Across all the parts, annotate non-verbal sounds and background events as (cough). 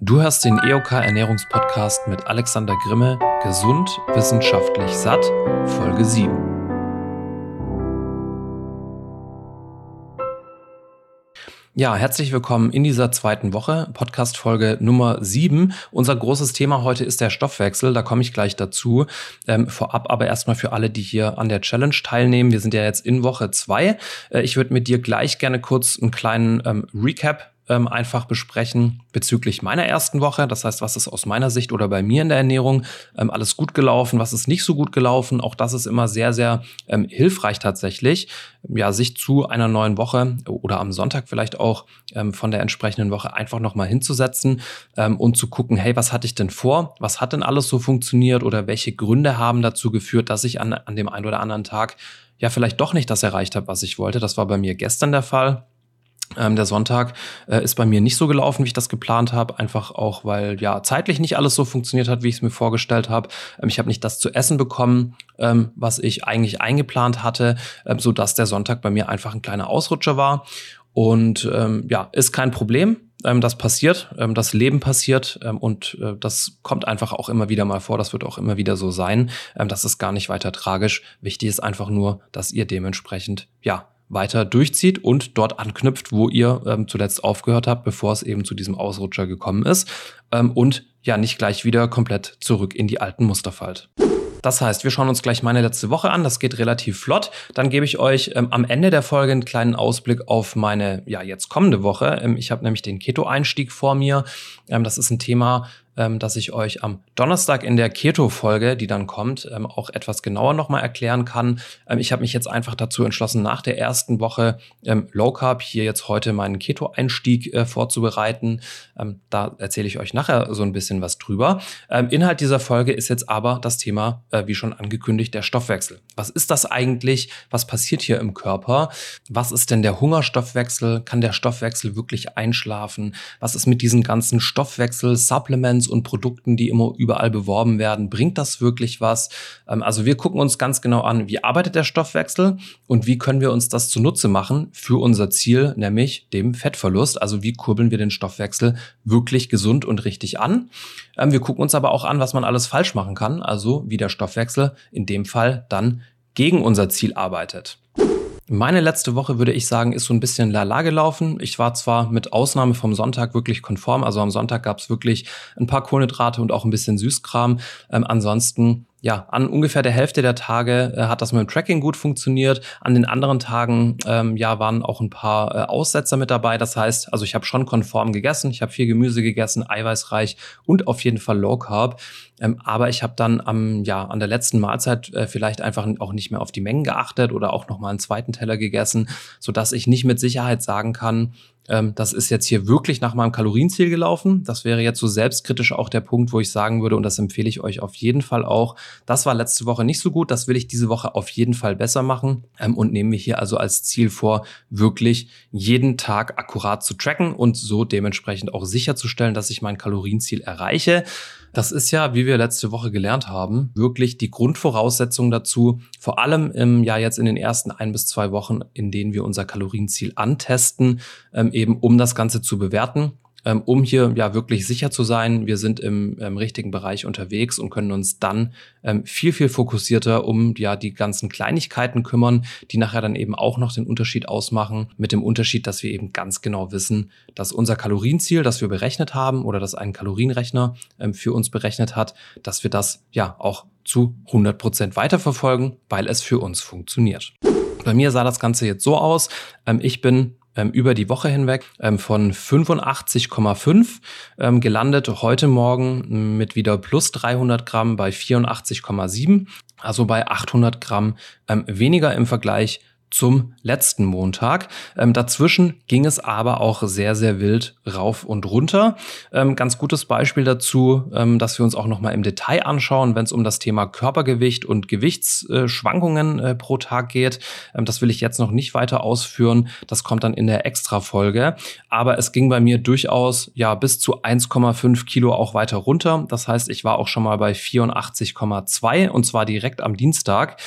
Du hörst den EOK Ernährungspodcast mit Alexander Grimme, Gesund, wissenschaftlich satt, Folge 7. Ja, herzlich willkommen in dieser zweiten Woche, Podcast Folge Nummer 7. Unser großes Thema heute ist der Stoffwechsel, da komme ich gleich dazu. Ähm, vorab aber erstmal für alle, die hier an der Challenge teilnehmen. Wir sind ja jetzt in Woche 2. Äh, ich würde mit dir gleich gerne kurz einen kleinen ähm, Recap ähm, einfach besprechen bezüglich meiner ersten Woche. Das heißt, was ist aus meiner Sicht oder bei mir in der Ernährung ähm, alles gut gelaufen, was ist nicht so gut gelaufen. Auch das ist immer sehr, sehr ähm, hilfreich tatsächlich, ja, sich zu einer neuen Woche oder am Sonntag vielleicht auch ähm, von der entsprechenden Woche einfach nochmal hinzusetzen ähm, und zu gucken, hey, was hatte ich denn vor? Was hat denn alles so funktioniert oder welche Gründe haben dazu geführt, dass ich an, an dem einen oder anderen Tag ja vielleicht doch nicht das erreicht habe, was ich wollte. Das war bei mir gestern der Fall. Ähm, der Sonntag äh, ist bei mir nicht so gelaufen, wie ich das geplant habe. Einfach auch, weil ja zeitlich nicht alles so funktioniert hat, wie ich es mir vorgestellt habe. Ähm, ich habe nicht das zu essen bekommen, ähm, was ich eigentlich eingeplant hatte, ähm, so dass der Sonntag bei mir einfach ein kleiner Ausrutscher war. Und ähm, ja, ist kein Problem. Ähm, das passiert, ähm, das Leben passiert ähm, und äh, das kommt einfach auch immer wieder mal vor. Das wird auch immer wieder so sein. Ähm, das ist gar nicht weiter tragisch. Wichtig ist einfach nur, dass ihr dementsprechend ja weiter durchzieht und dort anknüpft, wo ihr ähm, zuletzt aufgehört habt, bevor es eben zu diesem Ausrutscher gekommen ist ähm, und ja nicht gleich wieder komplett zurück in die alten Muster fallt. Das heißt, wir schauen uns gleich meine letzte Woche an. Das geht relativ flott. Dann gebe ich euch ähm, am Ende der Folge einen kleinen Ausblick auf meine ja jetzt kommende Woche. Ähm, ich habe nämlich den Keto-Einstieg vor mir. Ähm, das ist ein Thema, ähm, dass ich euch am Donnerstag in der Keto-Folge, die dann kommt, ähm, auch etwas genauer nochmal erklären kann. Ähm, ich habe mich jetzt einfach dazu entschlossen, nach der ersten Woche ähm, Low Carb hier jetzt heute meinen Keto-Einstieg äh, vorzubereiten. Ähm, da erzähle ich euch nachher so ein bisschen was drüber. Ähm, Inhalt dieser Folge ist jetzt aber das Thema, äh, wie schon angekündigt, der Stoffwechsel. Was ist das eigentlich? Was passiert hier im Körper? Was ist denn der Hungerstoffwechsel? Kann der Stoffwechsel wirklich einschlafen? Was ist mit diesen ganzen Stoffwechsel-Supplements und Produkten, die immer überall beworben werden. Bringt das wirklich was? Ähm, also wir gucken uns ganz genau an, wie arbeitet der Stoffwechsel und wie können wir uns das zunutze machen für unser Ziel, nämlich dem Fettverlust. Also wie kurbeln wir den Stoffwechsel wirklich gesund und richtig an? Ähm, wir gucken uns aber auch an, was man alles falsch machen kann. Also wie der Stoffwechsel in dem Fall dann gegen unser Ziel arbeitet. Meine letzte Woche, würde ich sagen, ist so ein bisschen lala gelaufen. Ich war zwar mit Ausnahme vom Sonntag wirklich konform, also am Sonntag gab es wirklich ein paar Kohlenhydrate und auch ein bisschen Süßkram. Ähm, ansonsten ja, an ungefähr der Hälfte der Tage äh, hat das mit dem Tracking gut funktioniert. An den anderen Tagen ähm, ja waren auch ein paar äh, Aussetzer mit dabei. Das heißt, also ich habe schon konform gegessen, ich habe viel Gemüse gegessen, eiweißreich und auf jeden Fall Low Carb. Ähm, aber ich habe dann am ja an der letzten Mahlzeit äh, vielleicht einfach auch nicht mehr auf die Mengen geachtet oder auch noch mal einen zweiten Teller gegessen, so dass ich nicht mit Sicherheit sagen kann, ähm, das ist jetzt hier wirklich nach meinem Kalorienziel gelaufen. Das wäre jetzt so selbstkritisch auch der Punkt, wo ich sagen würde, und das empfehle ich euch auf jeden Fall auch, das war letzte Woche nicht so gut, das will ich diese Woche auf jeden Fall besser machen ähm, und nehme mir hier also als Ziel vor, wirklich jeden Tag akkurat zu tracken und so dementsprechend auch sicherzustellen, dass ich mein Kalorienziel erreiche. Das ist ja, wie wir letzte Woche gelernt haben, wirklich die Grundvoraussetzung dazu, vor allem im Jahr jetzt in den ersten ein bis zwei Wochen, in denen wir unser Kalorienziel antesten, ähm, eben um das Ganze zu bewerten ähm, um hier ja wirklich sicher zu sein, wir sind im, im richtigen Bereich unterwegs und können uns dann ähm, viel, viel fokussierter um ja die ganzen Kleinigkeiten kümmern, die nachher dann eben auch noch den Unterschied ausmachen, mit dem Unterschied, dass wir eben ganz genau wissen, dass unser Kalorienziel, das wir berechnet haben oder das ein Kalorienrechner ähm, für uns berechnet hat, dass wir das ja auch zu 100 Prozent weiterverfolgen, weil es für uns funktioniert. Bei mir sah das Ganze jetzt so aus. Ähm, ich bin ähm, über die Woche hinweg ähm, von 85,5 ähm, gelandet. Heute Morgen mit wieder plus 300 Gramm bei 84,7, also bei 800 Gramm ähm, weniger im Vergleich zum letzten Montag. Ähm, dazwischen ging es aber auch sehr, sehr wild rauf und runter. Ähm, ganz gutes Beispiel dazu, ähm, dass wir uns auch nochmal im Detail anschauen, wenn es um das Thema Körpergewicht und Gewichtsschwankungen äh, pro Tag geht. Ähm, das will ich jetzt noch nicht weiter ausführen. Das kommt dann in der Extra-Folge. Aber es ging bei mir durchaus ja bis zu 1,5 Kilo auch weiter runter. Das heißt, ich war auch schon mal bei 84,2 und zwar direkt am Dienstag.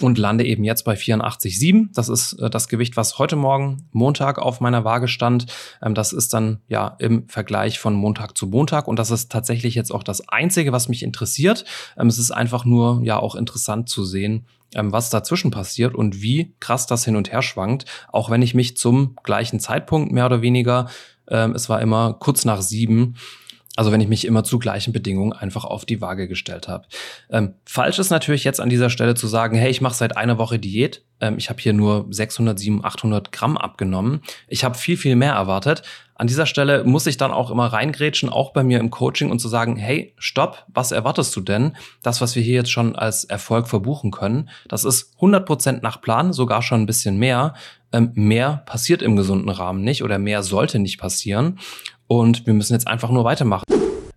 Und lande eben jetzt bei 84,7. Das ist äh, das Gewicht, was heute Morgen Montag auf meiner Waage stand. Ähm, das ist dann ja im Vergleich von Montag zu Montag und das ist tatsächlich jetzt auch das Einzige, was mich interessiert. Ähm, es ist einfach nur ja auch interessant zu sehen, ähm, was dazwischen passiert und wie krass das hin und her schwankt, auch wenn ich mich zum gleichen Zeitpunkt mehr oder weniger, ähm, es war immer kurz nach sieben, also wenn ich mich immer zu gleichen Bedingungen einfach auf die Waage gestellt habe. Ähm, falsch ist natürlich jetzt an dieser Stelle zu sagen, hey, ich mache seit einer Woche Diät. Ähm, ich habe hier nur 600, 700, 800 Gramm abgenommen. Ich habe viel, viel mehr erwartet. An dieser Stelle muss ich dann auch immer reingrätschen, auch bei mir im Coaching und zu sagen, hey, stopp, was erwartest du denn? Das, was wir hier jetzt schon als Erfolg verbuchen können, das ist 100 Prozent nach Plan, sogar schon ein bisschen mehr. Ähm, mehr passiert im gesunden Rahmen nicht oder mehr sollte nicht passieren. Und wir müssen jetzt einfach nur weitermachen.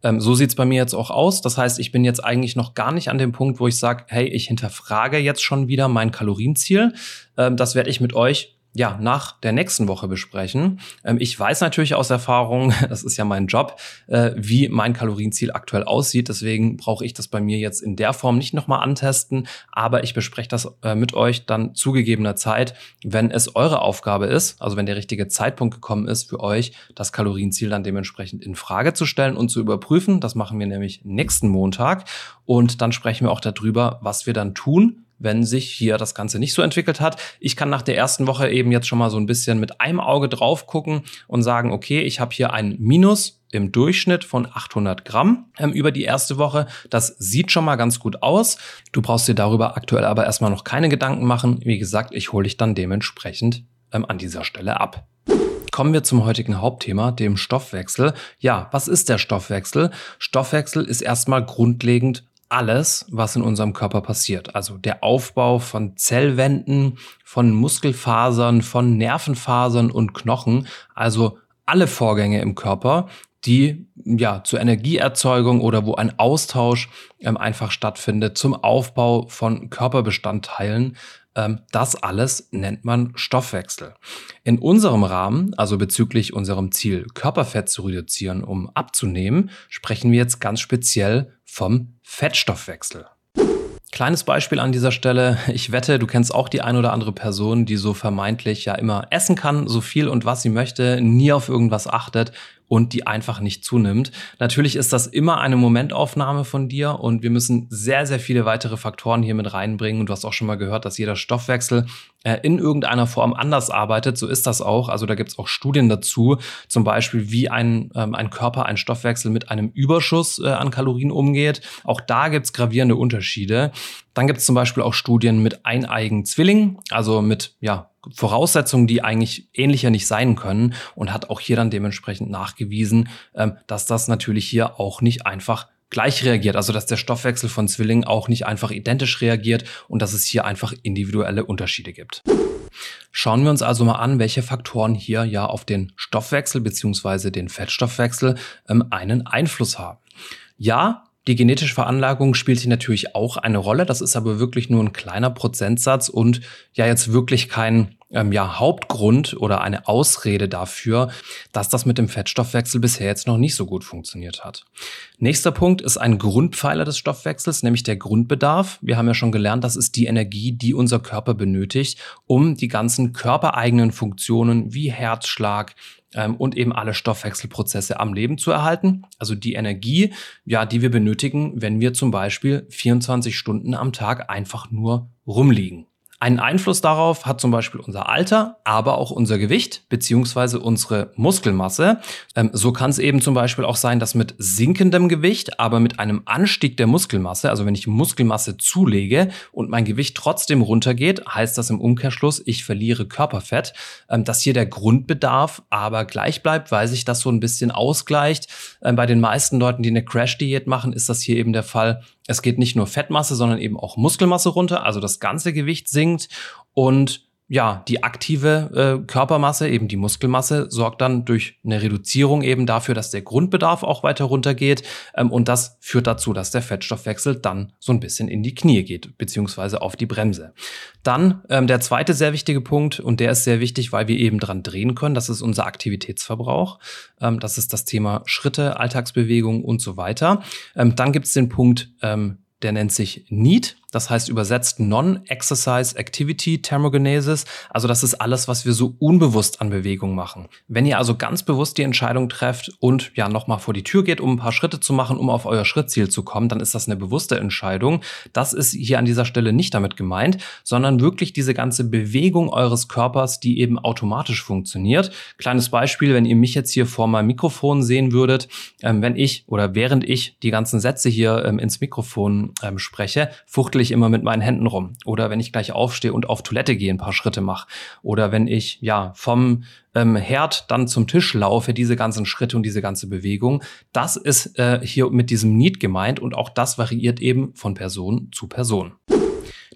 Ähm, so sieht's bei mir jetzt auch aus. Das heißt, ich bin jetzt eigentlich noch gar nicht an dem Punkt, wo ich sage, hey, ich hinterfrage jetzt schon wieder mein Kalorienziel. Ähm, das werde ich mit euch ja, nach der nächsten Woche besprechen. Ähm, ich weiß natürlich aus Erfahrung, (laughs) das ist ja mein Job, äh, wie mein Kalorienziel aktuell aussieht. Deswegen brauche ich das bei mir jetzt in der Form nicht nochmal antesten, aber ich bespreche das äh, mit euch dann zugegebener Zeit, wenn es eure Aufgabe ist, also wenn der richtige Zeitpunkt gekommen ist für euch, das Kalorienziel dann dementsprechend in Frage zu stellen und zu überprüfen. Das machen wir nämlich nächsten Montag und dann sprechen wir auch darüber, was wir dann tun, wenn sich hier das Ganze nicht so entwickelt hat. Ich kann nach der ersten Woche eben jetzt schon mal so ein bisschen mit einem Auge drauf gucken und sagen, okay, ich habe hier ein Minus im Durchschnitt von 800 Gramm ähm, über die erste Woche. Das sieht schon mal ganz gut aus. Du brauchst dir darüber aktuell aber erstmal noch keine Gedanken machen. Wie gesagt, ich hole dich dann dementsprechend ähm, an dieser Stelle ab. Kommen wir zum heutigen Hauptthema, dem Stoffwechsel. Ja, was ist der Stoffwechsel? Stoffwechsel ist erstmal grundlegend alles, was in unserem Körper passiert. Also der Aufbau von Zellwänden, von Muskelfasern, von Nervenfasern und Knochen. Also alle Vorgänge im Körper, die ja zur Energieerzeugung oder wo ein Austausch ähm, einfach stattfindet zum Aufbau von Körperbestandteilen. Ähm, das alles nennt man Stoffwechsel. In unserem Rahmen, also bezüglich unserem Ziel, Körperfett zu reduzieren, um abzunehmen, sprechen wir jetzt ganz speziell vom Fettstoffwechsel. Kleines Beispiel an dieser Stelle. Ich wette, du kennst auch die ein oder andere Person, die so vermeintlich ja immer essen kann, so viel und was sie möchte, nie auf irgendwas achtet und die einfach nicht zunimmt. Natürlich ist das immer eine Momentaufnahme von dir und wir müssen sehr, sehr viele weitere Faktoren hier mit reinbringen. Und du hast auch schon mal gehört, dass jeder Stoffwechsel in irgendeiner Form anders arbeitet. So ist das auch. Also da gibt es auch Studien dazu, zum Beispiel, wie ein, ähm, ein Körper, ein Stoffwechsel mit einem Überschuss äh, an Kalorien umgeht. Auch da gibt es gravierende Unterschiede. Dann gibt es zum Beispiel auch Studien mit eineigen Zwillingen, also mit ja, Voraussetzungen, die eigentlich ähnlicher nicht sein können und hat auch hier dann dementsprechend nachgewiesen, ähm, dass das natürlich hier auch nicht einfach gleich reagiert, also dass der Stoffwechsel von Zwillingen auch nicht einfach identisch reagiert und dass es hier einfach individuelle Unterschiede gibt. Schauen wir uns also mal an, welche Faktoren hier ja auf den Stoffwechsel beziehungsweise den Fettstoffwechsel ähm, einen Einfluss haben. Ja, die genetische Veranlagung spielt hier natürlich auch eine Rolle. Das ist aber wirklich nur ein kleiner Prozentsatz und ja jetzt wirklich kein ähm, ja, Hauptgrund oder eine Ausrede dafür, dass das mit dem Fettstoffwechsel bisher jetzt noch nicht so gut funktioniert hat. Nächster Punkt ist ein Grundpfeiler des Stoffwechsels, nämlich der Grundbedarf. Wir haben ja schon gelernt, das ist die Energie, die unser Körper benötigt, um die ganzen körpereigenen Funktionen wie Herzschlag, ähm, und eben alle Stoffwechselprozesse am Leben zu erhalten. Also die Energie, ja, die wir benötigen, wenn wir zum Beispiel 24 Stunden am Tag einfach nur rumliegen. Einen Einfluss darauf hat zum Beispiel unser Alter, aber auch unser Gewicht beziehungsweise unsere Muskelmasse. Ähm, so kann es eben zum Beispiel auch sein, dass mit sinkendem Gewicht, aber mit einem Anstieg der Muskelmasse, also wenn ich Muskelmasse zulege und mein Gewicht trotzdem runtergeht, heißt das im Umkehrschluss, ich verliere Körperfett, ähm, dass hier der Grundbedarf aber gleich bleibt, weil sich das so ein bisschen ausgleicht. Ähm, bei den meisten Leuten, die eine Crash-Diät machen, ist das hier eben der Fall, es geht nicht nur Fettmasse, sondern eben auch Muskelmasse runter, also das ganze Gewicht sinkt. Und ja, die aktive äh, Körpermasse, eben die Muskelmasse, sorgt dann durch eine Reduzierung eben dafür, dass der Grundbedarf auch weiter runtergeht. Ähm, und das führt dazu, dass der Fettstoffwechsel dann so ein bisschen in die Knie geht, beziehungsweise auf die Bremse. Dann ähm, der zweite sehr wichtige Punkt, und der ist sehr wichtig, weil wir eben dran drehen können, das ist unser Aktivitätsverbrauch. Ähm, das ist das Thema Schritte, Alltagsbewegung und so weiter. Ähm, dann gibt es den Punkt, ähm, der nennt sich Need. Das heißt übersetzt Non-Exercise Activity Thermogenesis. Also das ist alles, was wir so unbewusst an Bewegung machen. Wenn ihr also ganz bewusst die Entscheidung trefft und ja nochmal vor die Tür geht, um ein paar Schritte zu machen, um auf euer Schrittziel zu kommen, dann ist das eine bewusste Entscheidung. Das ist hier an dieser Stelle nicht damit gemeint, sondern wirklich diese ganze Bewegung eures Körpers, die eben automatisch funktioniert. Kleines Beispiel, wenn ihr mich jetzt hier vor meinem Mikrofon sehen würdet, ähm, wenn ich oder während ich die ganzen Sätze hier ähm, ins Mikrofon ähm, spreche, fuchtel ich immer mit meinen Händen rum. Oder wenn ich gleich aufstehe und auf Toilette gehe, ein paar Schritte mache. Oder wenn ich ja vom ähm, Herd dann zum Tisch laufe, diese ganzen Schritte und diese ganze Bewegung. Das ist äh, hier mit diesem Need gemeint und auch das variiert eben von Person zu Person.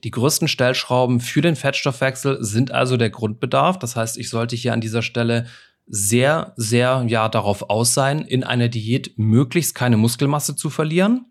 Die größten Stellschrauben für den Fettstoffwechsel sind also der Grundbedarf. Das heißt, ich sollte hier an dieser Stelle sehr, sehr ja darauf aus sein, in einer Diät möglichst keine Muskelmasse zu verlieren.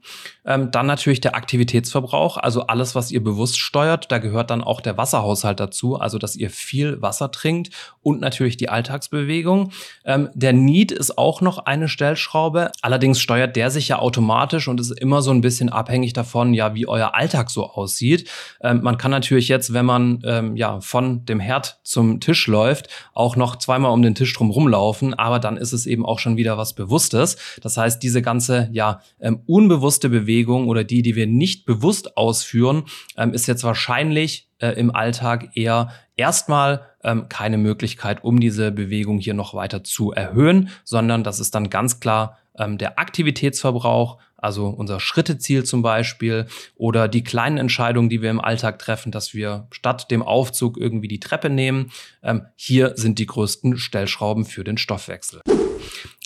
Ähm, dann natürlich der Aktivitätsverbrauch, also alles, was ihr bewusst steuert. Da gehört dann auch der Wasserhaushalt dazu, also dass ihr viel Wasser trinkt und natürlich die Alltagsbewegung. Ähm, der Need ist auch noch eine Stellschraube. Allerdings steuert der sich ja automatisch und ist immer so ein bisschen abhängig davon, ja, wie euer Alltag so aussieht. Ähm, man kann natürlich jetzt, wenn man ähm, ja von dem Herd zum Tisch läuft, auch noch zweimal um den Tisch drum rumlaufen, aber dann ist es eben auch schon wieder was Bewusstes. Das heißt, diese ganze ja ähm, unbewusste Bewegung oder die, die wir nicht bewusst ausführen, ähm, ist jetzt wahrscheinlich äh, im Alltag eher erstmal ähm, keine Möglichkeit, um diese Bewegung hier noch weiter zu erhöhen, sondern das ist dann ganz klar ähm, der Aktivitätsverbrauch, also unser Schritteziel zum Beispiel oder die kleinen Entscheidungen, die wir im Alltag treffen, dass wir statt dem Aufzug irgendwie die Treppe nehmen. Ähm, hier sind die größten Stellschrauben für den Stoffwechsel.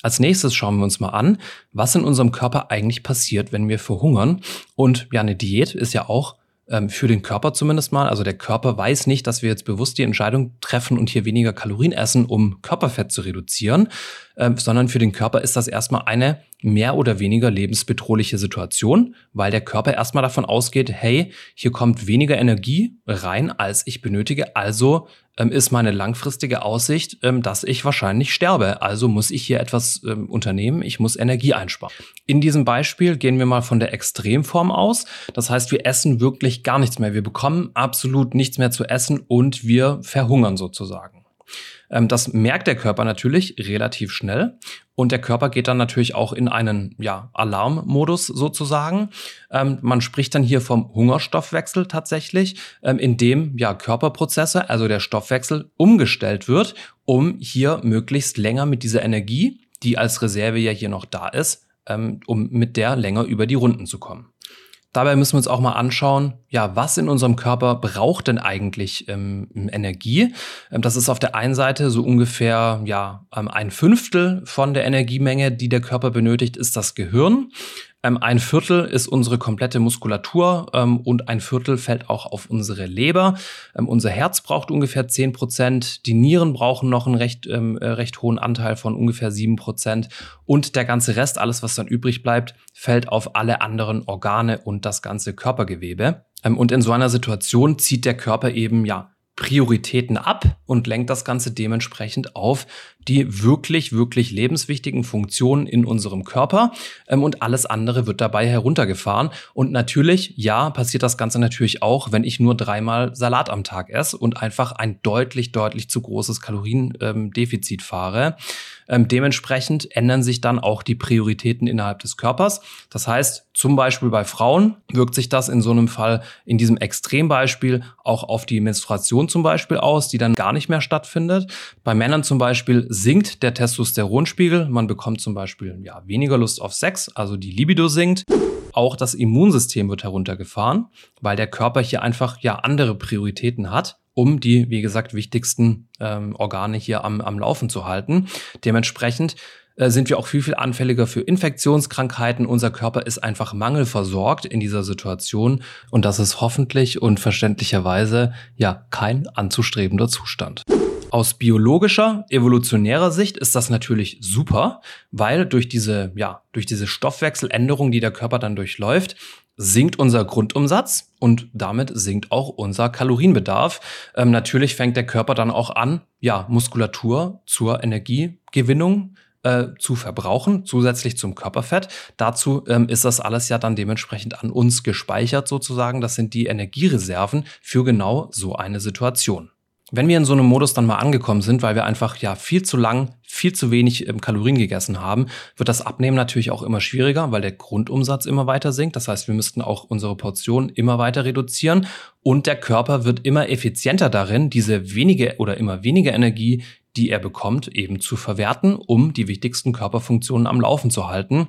Als nächstes schauen wir uns mal an, was in unserem Körper eigentlich passiert, wenn wir verhungern. Und ja, eine Diät ist ja auch ähm, für den Körper zumindest mal. Also der Körper weiß nicht, dass wir jetzt bewusst die Entscheidung treffen und hier weniger Kalorien essen, um Körperfett zu reduzieren, ähm, sondern für den Körper ist das erstmal eine mehr oder weniger lebensbedrohliche Situation, weil der Körper erstmal davon ausgeht, hey, hier kommt weniger Energie rein, als ich benötige, also ähm, ist meine langfristige Aussicht, ähm, dass ich wahrscheinlich sterbe. Also muss ich hier etwas ähm, unternehmen, ich muss Energie einsparen. In diesem Beispiel gehen wir mal von der Extremform aus. Das heißt, wir essen wirklich gar nichts mehr. Wir bekommen absolut nichts mehr zu essen und wir verhungern sozusagen. Ähm, das merkt der Körper natürlich relativ schnell und der Körper geht dann natürlich auch in einen ja, Alarmmodus sozusagen. Ähm, man spricht dann hier vom Hungerstoffwechsel tatsächlich, ähm, in dem ja Körperprozesse, also der Stoffwechsel, umgestellt wird, um hier möglichst länger mit dieser Energie, die als Reserve ja hier noch da ist, um mit der länger über die Runden zu kommen. Dabei müssen wir uns auch mal anschauen, ja, was in unserem Körper braucht denn eigentlich ähm, Energie? Ähm, das ist auf der einen Seite so ungefähr ja ähm, ein Fünftel von der Energiemenge, die der Körper benötigt, ist das Gehirn. Ähm, ein Viertel ist unsere komplette Muskulatur ähm, und ein Viertel fällt auch auf unsere Leber. Ähm, unser Herz braucht ungefähr zehn Prozent. Die Nieren brauchen noch einen recht, ähm, äh, recht hohen Anteil von ungefähr sieben Prozent. Und der ganze Rest, alles was dann übrig bleibt, fällt auf alle anderen Organe und das ganze Körpergewebe. Ähm, und in so einer Situation zieht der Körper eben ja Prioritäten ab und lenkt das Ganze dementsprechend auf die wirklich, wirklich lebenswichtigen Funktionen in unserem Körper ähm, und alles andere wird dabei heruntergefahren. Und natürlich, ja, passiert das Ganze natürlich auch, wenn ich nur dreimal Salat am Tag esse und einfach ein deutlich, deutlich zu großes Kaloriendefizit fahre. Ähm, dementsprechend ändern sich dann auch die Prioritäten innerhalb des Körpers. Das heißt, zum Beispiel bei Frauen wirkt sich das in so einem Fall, in diesem Extrembeispiel, auch auf die Menstruation zum Beispiel aus, die dann gar nicht mehr stattfindet. Bei Männern zum Beispiel sinkt der Testosteronspiegel. Man bekommt zum Beispiel ja, weniger Lust auf Sex, also die Libido sinkt. Auch das Immunsystem wird heruntergefahren, weil der Körper hier einfach ja andere Prioritäten hat um die, wie gesagt, wichtigsten ähm, Organe hier am, am Laufen zu halten. Dementsprechend äh, sind wir auch viel, viel anfälliger für Infektionskrankheiten. Unser Körper ist einfach mangelversorgt in dieser Situation und das ist hoffentlich und verständlicherweise ja kein anzustrebender Zustand. Aus biologischer, evolutionärer Sicht ist das natürlich super, weil durch diese, ja, durch diese Stoffwechseländerung, die der Körper dann durchläuft, sinkt unser Grundumsatz und damit sinkt auch unser Kalorienbedarf. Ähm, natürlich fängt der Körper dann auch an, ja, Muskulatur zur Energiegewinnung äh, zu verbrauchen, zusätzlich zum Körperfett. Dazu ähm, ist das alles ja dann dementsprechend an uns gespeichert sozusagen. Das sind die Energiereserven für genau so eine Situation. Wenn wir in so einem Modus dann mal angekommen sind, weil wir einfach ja viel zu lang, viel zu wenig ähm, Kalorien gegessen haben, wird das Abnehmen natürlich auch immer schwieriger, weil der Grundumsatz immer weiter sinkt. Das heißt, wir müssten auch unsere Portionen immer weiter reduzieren und der Körper wird immer effizienter darin, diese wenige oder immer weniger Energie, die er bekommt, eben zu verwerten, um die wichtigsten Körperfunktionen am Laufen zu halten.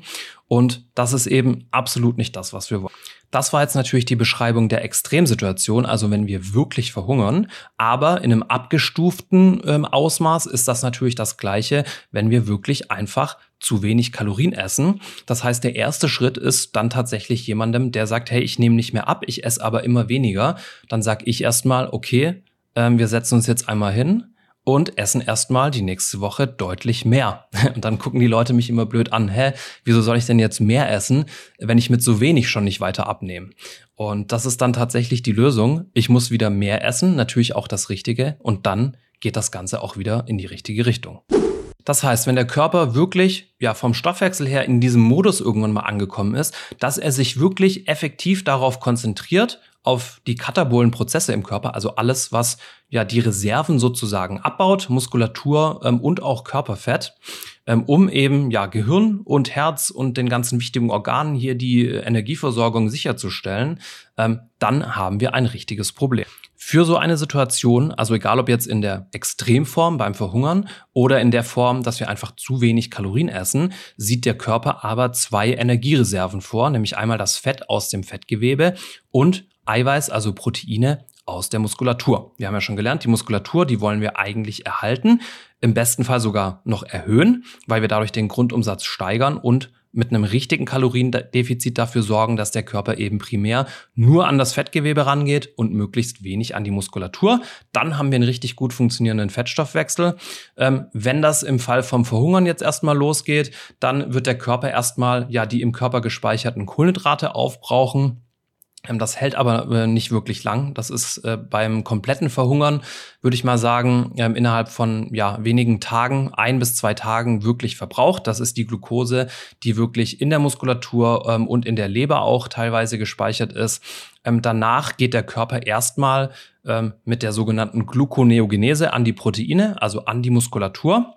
Und das ist eben absolut nicht das, was wir wollen. Das war jetzt natürlich die Beschreibung der Extremsituation, also wenn wir wirklich verhungern. Aber in einem abgestuften ähm, Ausmaß ist das natürlich das Gleiche, wenn wir wirklich einfach zu wenig Kalorien essen. Das heißt, der erste Schritt ist dann tatsächlich jemandem, der sagt, hey, ich nehme nicht mehr ab, ich esse aber immer weniger. Dann sage ich erstmal, okay, ähm, wir setzen uns jetzt einmal hin und essen erstmal die nächste Woche deutlich mehr. (laughs) Und dann gucken die Leute mich immer blöd an, hä, wieso soll ich denn jetzt mehr essen, wenn ich mit so wenig schon nicht weiter abnehme? Und das ist dann tatsächlich die Lösung. Ich muss wieder mehr essen, natürlich auch das Richtige, und dann geht das Ganze auch wieder in die richtige Richtung. Das heißt, wenn der Körper wirklich ja vom Stoffwechsel her in diesem Modus irgendwann mal angekommen ist, dass er sich wirklich effektiv darauf konzentriert, auf die katabolen Prozesse im Körper, also alles, was ja die Reserven sozusagen abbaut, Muskulatur ähm, und auch Körperfett, ähm, um eben ja Gehirn und Herz und den ganzen wichtigen Organen hier die Energieversorgung sicherzustellen, ähm, dann haben wir ein richtiges Problem. Für so eine Situation, also egal ob jetzt in der Extremform beim Verhungern oder in der Form, dass wir einfach zu wenig Kalorien essen, sieht der Körper aber zwei Energiereserven vor, nämlich einmal das Fett aus dem Fettgewebe und Eiweiß, also Proteine aus der Muskulatur. Wir haben ja schon gelernt, die Muskulatur, die wollen wir eigentlich erhalten, im besten Fall sogar noch erhöhen, weil wir dadurch den Grundumsatz steigern und mit einem richtigen Kaloriendefizit dafür sorgen, dass der Körper eben primär nur an das Fettgewebe rangeht und möglichst wenig an die Muskulatur. Dann haben wir einen richtig gut funktionierenden Fettstoffwechsel. Ähm, wenn das im Fall vom Verhungern jetzt erstmal losgeht, dann wird der Körper erstmal ja die im Körper gespeicherten Kohlenhydrate aufbrauchen das hält aber äh, nicht wirklich lang. Das ist äh, beim kompletten Verhungern, würde ich mal sagen, ähm, innerhalb von ja, wenigen Tagen, ein bis zwei Tagen wirklich verbraucht. Das ist die Glucose, die wirklich in der Muskulatur ähm, und in der Leber auch teilweise gespeichert ist. danach geht der Körper erstmal mit der sogenannten Gluconeogenese an die Proteine, also an die Muskulatur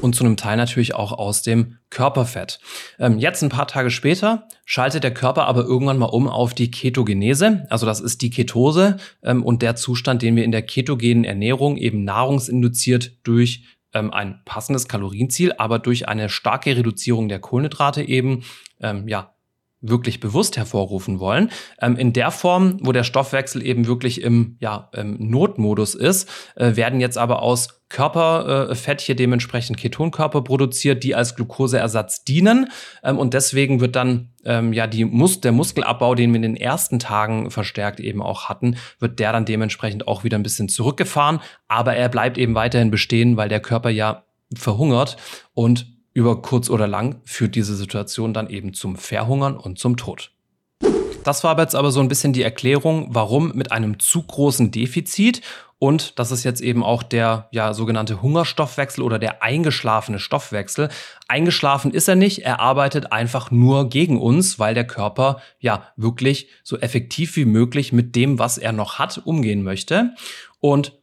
und zu einem Teil natürlich auch aus dem Körperfett. Ähm, jetzt ein paar Tage später schaltet der Körper aber irgendwann mal um auf die Ketogenese. Also das ist die Ketose ähm, und der Zustand, den wir in der ketogenen Ernährung eben nahrungsinduziert durch ähm, ein passendes Kalorienziel, aber durch eine starke Reduzierung der Kohlenhydrate eben ähm, ja wirklich bewusst hervorrufen wollen. Ähm, in der Form, wo der Stoffwechsel eben wirklich im ja, im Notmodus ist, äh, werden jetzt aber aus Körperfett äh, hier dementsprechend Ketonkörper produziert, die als Glukoseersatz dienen. Ähm, und deswegen wird dann ähm, ja die Mus der Muskelabbau, den wir in den ersten Tagen verstärkt eben auch hatten, wird der dann dementsprechend auch wieder ein bisschen zurückgefahren. Aber er bleibt eben weiterhin bestehen, weil der Körper ja verhungert und über kurz oder lang führt diese Situation dann eben zum Verhungern und zum Tod. Das war jetzt aber so ein bisschen die Erklärung, warum mit einem zu großen Defizit und das ist jetzt eben auch der ja, sogenannte Hungerstoffwechsel oder der eingeschlafene Stoffwechsel. Eingeschlafen ist er nicht, er arbeitet einfach nur gegen uns, weil der Körper ja wirklich so effektiv wie möglich mit dem, was er noch hat, umgehen möchte. Und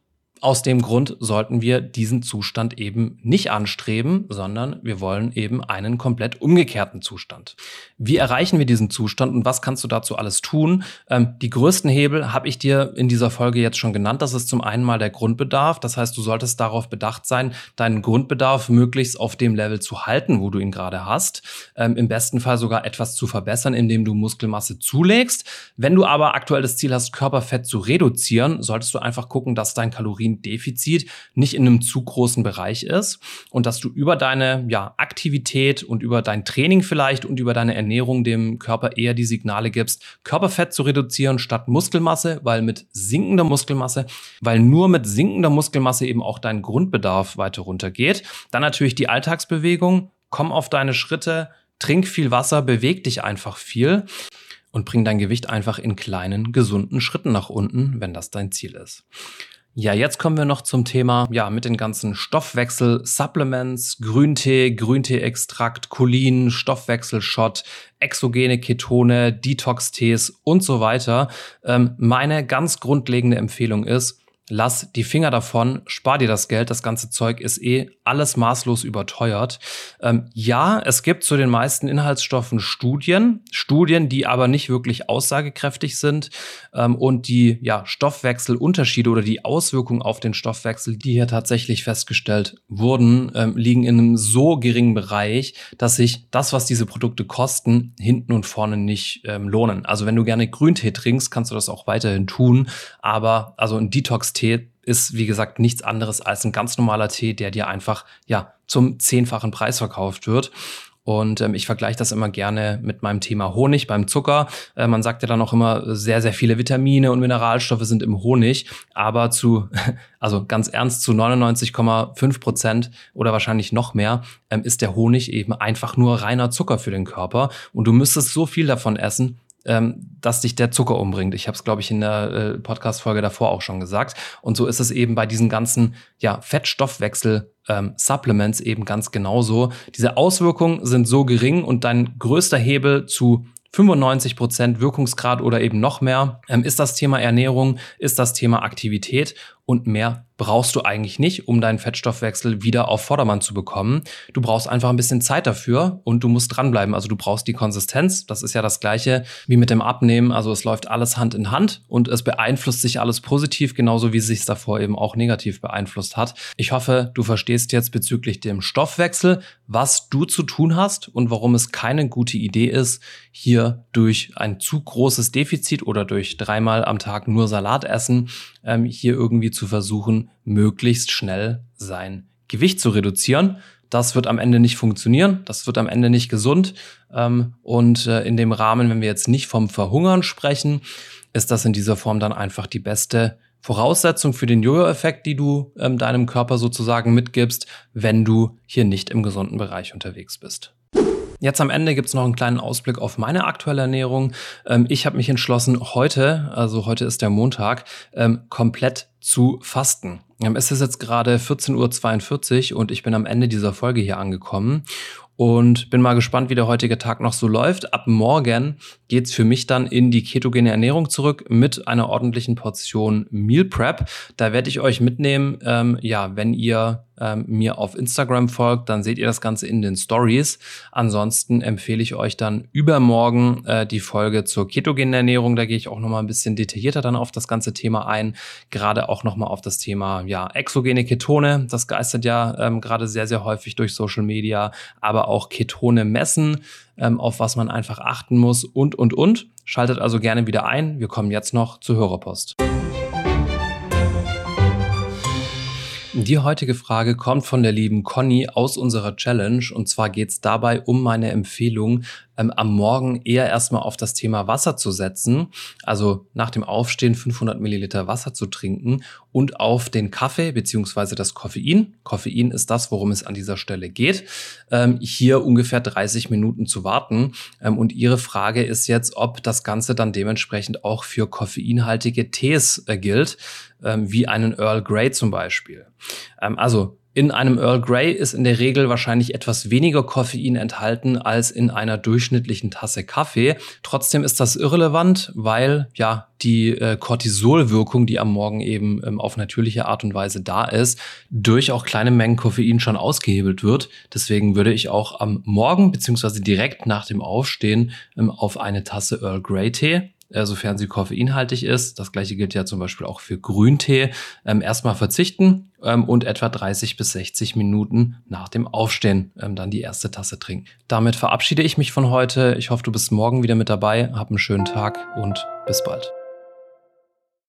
aus dem Grund sollten wir diesen Zustand eben nicht anstreben, sondern wir wollen eben einen komplett umgekehrten Zustand. Wie erreichen wir diesen Zustand und was kannst du dazu alles tun? Ähm, die größten Hebel habe ich dir in dieser Folge jetzt schon genannt. Das ist zum einen mal der Grundbedarf. Das heißt, du solltest darauf bedacht sein, deinen Grundbedarf möglichst auf dem Level zu halten, wo du ihn gerade hast. Ähm, Im besten Fall sogar etwas zu verbessern, indem du Muskelmasse zulegst. Wenn du aber aktuell das Ziel hast, Körperfett zu reduzieren, solltest du einfach gucken, dass dein Kalorien Kaloriendefizit nicht in einem zu großen Bereich ist und dass du über deine ja, Aktivität und über dein Training vielleicht und über deine Ernährung dem Körper eher die Signale gibst, Körperfett zu reduzieren statt Muskelmasse, weil mit sinkender Muskelmasse, weil nur mit sinkender Muskelmasse eben auch dein Grundbedarf weiter runtergeht. Dann natürlich die Alltagsbewegung, komm auf deine Schritte, trink viel Wasser, beweg dich einfach viel und bring dein Gewicht einfach in kleinen, gesunden Schritten nach unten, wenn das dein Ziel ist. Ja, jetzt kommen wir noch zum Thema, ja, mit den ganzen Stoffwechsel-Supplements, Grüntee, Grüntee-Extrakt, Cholin, Stoffwechselshot, exogene Ketone, Detox-Tees und so weiter. Ähm, meine ganz grundlegende Empfehlung ist, lass die Finger davon, spar dir das Geld, das ganze Zeug ist eh alles maßlos überteuert. Ähm, ja, es gibt zu den meisten Inhaltsstoffen Studien, Studien, die aber nicht wirklich aussagekräftig sind ähm, und die ja, Stoffwechselunterschiede oder die Auswirkungen auf den Stoffwechsel, die hier tatsächlich festgestellt wurden, ähm, liegen in einem so geringen Bereich, dass sich das, was diese Produkte kosten, hinten und vorne nicht ähm, lohnen. Also wenn du gerne Grüntee trinkst, kannst du das auch weiterhin tun, aber also ein Detox Tee ist, wie gesagt, nichts anderes als ein ganz normaler Tee, der dir einfach, ja, zum zehnfachen Preis verkauft wird. Und ähm, ich vergleiche das immer gerne mit meinem Thema Honig beim Zucker. Äh, man sagt ja dann auch immer, sehr, sehr viele Vitamine und Mineralstoffe sind im Honig, aber zu, (laughs) also ganz ernst, zu 99,5 Prozent oder wahrscheinlich noch mehr ähm, ist der Honig eben einfach nur reiner Zucker für den Körper. Und du müsstest so viel davon essen, ähm, dass dich der Zucker umbringt. Ich habe es, glaube ich, in der äh, Podcast-Folge davor auch schon gesagt. Und so ist es eben bei diesen ganzen ja, Fettstoffwechsel-Supplements ähm, eben ganz genauso. Diese Auswirkungen sind so gering und dein größter Hebel zu 95 Prozent Wirkungsgrad oder eben noch mehr ähm, ist das Thema Ernährung, ist das Thema Aktivität und mehr brauchst du eigentlich nicht, um deinen Fettstoffwechsel wieder auf Vordermann zu bekommen. Du brauchst einfach ein bisschen Zeit dafür und du musst dranbleiben. Also du brauchst die Konsistenz. Das ist ja das gleiche wie mit dem Abnehmen. Also es läuft alles Hand in Hand und es beeinflusst sich alles positiv, genauso wie es sich davor eben auch negativ beeinflusst hat. Ich hoffe, du verstehst jetzt bezüglich dem Stoffwechsel, was du zu tun hast und warum es keine gute Idee ist, hier durch ein zu großes Defizit oder durch dreimal am Tag nur Salat essen, ähm, hier irgendwie zu versuchen, möglichst schnell sein Gewicht zu reduzieren. Das wird am Ende nicht funktionieren, das wird am Ende nicht gesund. Ähm, und äh, in dem Rahmen, wenn wir jetzt nicht vom Verhungern sprechen, ist das in dieser Form dann einfach die beste Voraussetzung für den Jojo-Effekt, die du ähm, deinem Körper sozusagen mitgibst, wenn du hier nicht im gesunden Bereich unterwegs bist. Jetzt am Ende gibt's noch einen kleinen Ausblick auf meine aktuelle Ernährung. Ähm, ich habe mich entschlossen, heute, also heute ist der Montag, ähm, komplett zu fasten. Ähm, es ist jetzt gerade 14.42 Uhr und ich bin am Ende dieser Folge hier angekommen und bin mal gespannt, wie der heutige Tag noch so läuft. Ab morgen geht's für mich dann in die ketogene Ernährung zurück mit einer ordentlichen Portion Meal Prep. Da werde ich euch mitnehmen. Ähm, ja, wenn ihr ähm, mir auf Instagram folgt, dann seht ihr das Ganze in den Stories. Ansonsten empfehle ich euch dann übermorgen äh, die Folge zur ketogenen Ernährung. Da gehe ich auch noch mal ein bisschen detaillierter dann auf das ganze Thema ein. Gerade auch noch mal auf das Thema ja exogene Ketone. Das geistert ja ähm, gerade sehr sehr häufig durch Social Media, aber auch Ketone messen, ähm, auf was man einfach achten muss und und und. Schaltet also gerne wieder ein. Wir kommen jetzt noch zur Hörerpost. Die heutige Frage kommt von der lieben Conny aus unserer Challenge. Und zwar geht es dabei um meine Empfehlung, ähm, am Morgen eher erstmal auf das Thema Wasser zu setzen, also nach dem Aufstehen 500 Milliliter Wasser zu trinken und auf den Kaffee beziehungsweise das Koffein, Koffein ist das, worum es an dieser Stelle geht, ähm, hier ungefähr 30 Minuten zu warten. Ähm, und Ihre Frage ist jetzt, ob das Ganze dann dementsprechend auch für koffeinhaltige Tees äh, gilt, ähm, wie einen Earl Grey zum Beispiel. Ähm, also in einem Earl Grey ist in der Regel wahrscheinlich etwas weniger Koffein enthalten als in einer durchschnittlichen Tasse Kaffee. Trotzdem ist das irrelevant, weil ja die äh, Cortisolwirkung, die am Morgen eben ähm, auf natürliche Art und Weise da ist, durch auch kleine Mengen Koffein schon ausgehebelt wird. Deswegen würde ich auch am Morgen beziehungsweise direkt nach dem Aufstehen ähm, auf eine Tasse Earl Grey Tee äh, sofern sie koffeinhaltig ist. Das gleiche gilt ja zum Beispiel auch für Grüntee. Ähm, erstmal verzichten ähm, und etwa 30 bis 60 Minuten nach dem Aufstehen ähm, dann die erste Tasse trinken. Damit verabschiede ich mich von heute. Ich hoffe, du bist morgen wieder mit dabei. Hab einen schönen Tag und bis bald.